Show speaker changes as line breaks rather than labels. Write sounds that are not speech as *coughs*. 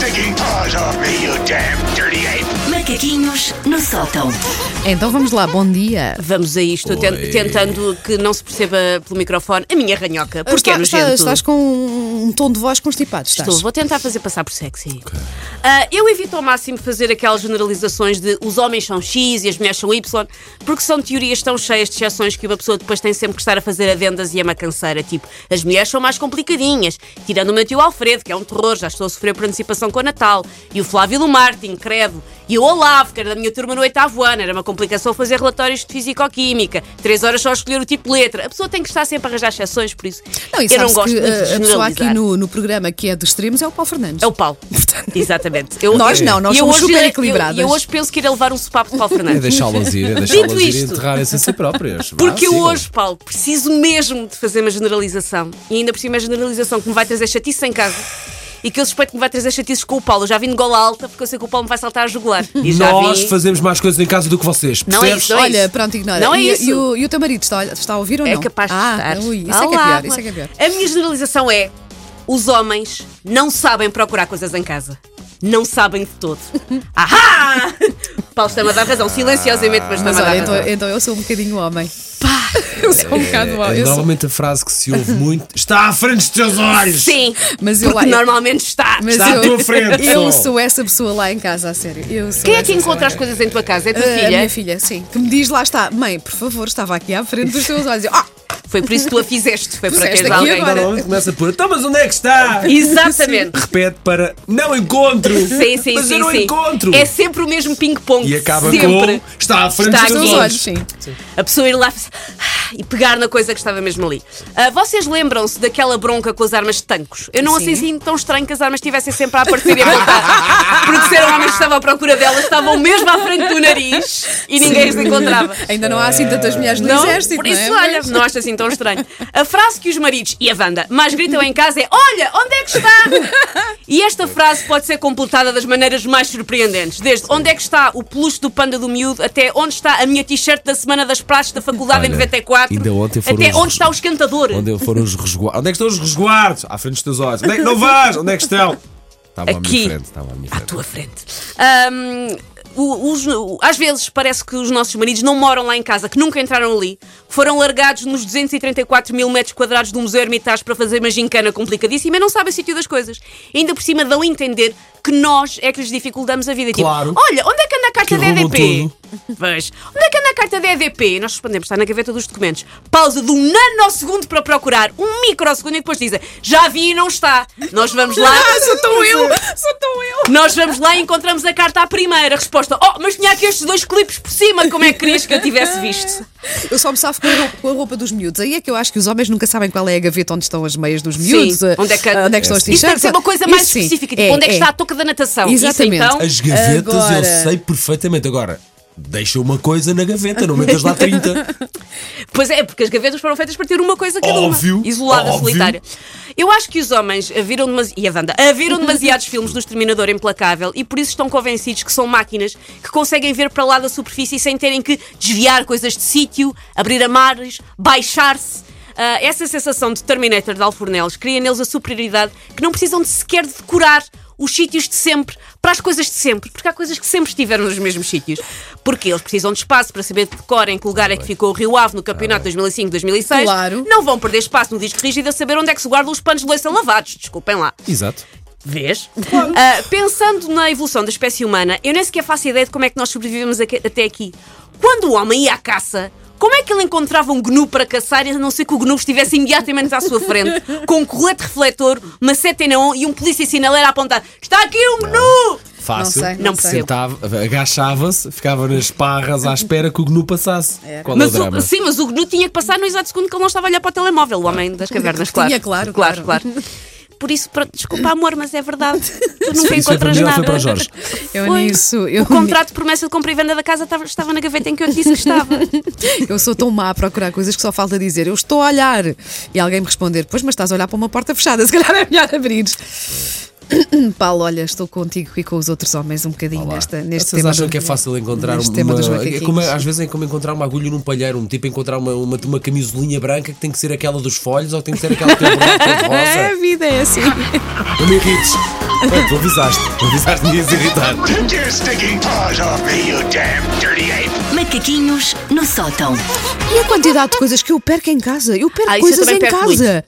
stinking paws off me, you damn!
Macaquinhos no sótão.
Então vamos lá, bom dia.
Vamos a isto, ten-
Oi.
tentando que não se perceba pelo microfone a minha ranhoca. Porque é
Está-
nojento.
estás com um, um tom de voz constipado, estás?
Estou, vou tentar fazer passar por sexy. Ah, eu evito ao máximo fazer aquelas generalizações de os homens são X e as mulheres são Y, porque são teorias tão cheias de exceções que uma pessoa depois tem sempre que estar a fazer adendas e é uma canseira. Tipo, as mulheres são mais complicadinhas, tirando o meu tio Alfredo, que é um terror, já estou a sofrer por antecipação com o Natal, e o Flávio do Martin, credo, e o Olavo, que era da minha turma no oitavo ano, era uma complicação fazer relatórios de fisicoquímica, três horas só a escolher o tipo de letra. A pessoa tem que estar sempre a arranjar exceções, por isso
Não,
eu não gosto
que
muito de
a, a pessoa aqui no, no programa que é dos extremos é o Paulo Fernandes.
É o Paulo. Exatamente. Eu,
Nós não, nós
eu
somos
hoje-
super
eu-
equilibradas.
Eu, hoje penso que irei levar um sopapo de Paulo
É
Fernandes. *laughs*
deixá-las ir, é deixá-las ir e
isto-
enterrarem-se a si próprias. Vá,
Porque eu hoje, Paulo, preciso mesmo de fazer uma generalização. E ainda por cima a generalização que me vai trazer chatice em casa. E que eu suspeito que me vai trazer chatices com o Paulo. Eu já vim de gola alta porque eu sei que o Paulo me vai saltar a jugular. *laughs* E já
Nós
vim...
fazemos mais coisas em casa do que vocês,
Não é isso, não é
Olha,
isso.
pronto, ignora.
Não é
e,
isso.
e o, e o teu marido está, a- está a ouvir ou
É
não?
capaz de
ah,
estar.
Ui, isso, é que é
Olá,
pior, isso é que é pior.
A minha generalização é: os homens não sabem procurar coisas em casa. Não sabem de todo. *laughs* Ahá! Paulo está-me a dar razão, silenciosamente, mas está-me a dar
então,
razão.
então eu sou um bocadinho homem. Pá, *laughs* eu sou um bocado
É,
homem. eu sou-
normalmente a frase que se ouve muito está à frente dos teus olhos.
Sim,
Mas eu lá-
normalmente está.
mas
Está à
eu,
tua frente, *laughs*
Eu
só.
sou essa pessoa lá em casa, a sério. Eu sou
Quem é que encontra as coisas em tua casa? É a tua
Ah,
filha?
A minha filha, sim. Que me diz lá está, mãe, por favor, estava aqui à frente dos teus olhos. Eu, Ah,
Foi por isso que tu a fizeste. Foi para teres
aqui
alguém.
agora.
Normalmente começa por então, mas onde é que está?
Exatamente.
Repete para não encontro.
Sim, sim,
mas
sim.
eu não
sim.
encontro.
É sempre o mesmo ping-pong.
E acaba
sempre.
com está à frente
Está
dos teus olhos.
olhos, sim.
A pessoa ir lá e pegar na coisa que estava mesmo ali. Ah, vocês lembram-se daquela bronca com as armas de tancos? Eu não
Sim.
achei assim tão estranho que as armas estivessem sempre a aparecer e a voltar. *laughs* Porque se eram homens que estavam à procura delas, estavam mesmo à frente do nariz e ninguém as encontrava.
Ainda não há assim tantas mulheres no
Não,
exército,
por isso,
não é?
olha, não acho assim tão estranho. A frase que os maridos e a Wanda mais gritam em casa é: Olha, onde é que está? E esta frase pode ser completada das maneiras mais surpreendentes. Desde onde é que está o peluche do panda do miúdo até onde está a minha t-shirt da semana das praxes da faculdade em
Olha,
94.
ainda ontem foram
até
os-
onde está o esquentador.
Onde foram os resguardos? Onde é que estão os resguardos? À frente dos teus olhos. Onde é que não vais? Onde é que estão? Estava à
Aqui.
minha frente. Estava à minha
À
frente.
tua frente. O- os- às vezes parece que os nossos maridos não moram lá em casa, que nunca entraram ali, foram largados nos 234 mil metros quadrados do Museu Hermitage para fazer uma gincana complicadíssima e não sabem o sítio das coisas. E ainda por cima dão a entender que nós é que lhes dificiltamos a vida. Tipo,
Claro.
olha, onde é que anda a carta da EDP? *laughs* Pois, onde é que anda a carta da EDP? Nós respondemos, está na gaveta dos documentos. Pausa de um nanosegundo para procurar, um microsegundo e depois dizem, já vi e não está. Nós vamos lá.
Ah, *laughs* sou tão eu! Sou tão eu!
Nós vamos lá e encontramos a carta à primeira. Resposta: Oh, mas tinha aqui estes dois clipes por cima. Como é que querias que eu tivesse visto?
Eu só me safo com a, roupa, com a roupa dos miúdos. Aí é que eu acho que os homens nunca sabem qual é a gaveta onde estão as meias dos miúdos.
Sim,
eh,
onde é que-
onde é que estão as
Isso tem
t-shirts.
que ser uma coisa mais
Isso
específica. Tipo, onde é que está a touca da natação?
Exatamente.
Isso então.
As gavetas
Agora-
eu sei perfeitamente. Agora, deixa uma coisa na gaveta, não metas lá 30. *laughs*
Pois é, porque as gavetas foram feitas para ter uma coisa cada
Óbvio,
uma. Isolada,
óbvio.
solitária. Eu acho que os homens viram demasiado. E a Wanda? viram demasiados filmes do Exterminador Implacável e por isso estão convencidos que são máquinas que conseguem ver para lá da superfície sem terem que desviar coisas de sítio, abrir amares, baixar-se. Ah, essa sensação de Terminator de Alfornelos cria neles a superioridade que não precisam de sequer de decorar os sítios de sempre para as coisas de sempre, porque há coisas que sempre estiveram nos mesmos sítios. Porque eles precisam de espaço para saber de cor em que lugar é que ficou o Rio Ave no campeonato 2005-2006.
Claro.
Não vão perder espaço no disco rígido a saber onde é que se guardam os panos de louça lavados. Desculpem lá.
Exato.
Vês? Ah, pensando na evolução da espécie humana, eu nem sequer faço ideia de como é que nós sobrevivemos aqui- até aqui. Quando o homem ia à caça, como é que ele encontrava um gnu para caçar, a não ser que o gnu estivesse imediatamente à sua frente, *laughs* com um colete refletor, uma seta neon e um polícia sinaleiro a apontar: Está aqui um gnu!
Fácil.
Não sei,
não
não
percebo.
Sentava, agachava-se, ficava nas parras à espera que o gnu passasse. Qual é o
Mas
drama?
o, sim, mas o gnu tinha que passar no exato segundo que ele não estava a olhar para o telemóvel, o homem das cavernas, claro.
Tinha, claro,
claro.
claro.
claro. *laughs* Por isso, pronto, desculpa, amor, mas é verdade. Tu nunca
Isso foi para
encontras nada.
foi para o Jorge?
Eu
Foi.
nisso. Eu,
O contrato de promessa de compra e venda da casa estava, estava na gaveta em que eu te disse que estava. *laughs*
eu sou tão má a procurar coisas que só falta dizer eu estou a olhar. E alguém me responder, pois, mas estás a olhar para uma porta fechada, se calhar é melhor abrir. *coughs* Paulo, olha, estou contigo e com os outros homens um bocadinho
Olá.
nesta, neste
Vocês
tema.
acham
do-
que é fácil encontrar uma.
tema dos
é como, às vezes é como encontrar uma agulha num palheiro, um tipo encontrar uma, uma, uma camisolinha branca que tem que ser aquela dos folhos ou tem que ser aquela que tem um
É, *laughs* a
rosa.
vida é assim.
Não me irrites. Bem, tu avisaste. Tu avisaste que me ias irritar.
Macaquinhos no sótão.
E a quantidade de coisas que eu perco em casa? Eu perco
Ah, eu
coisas
também
em
perco
casa.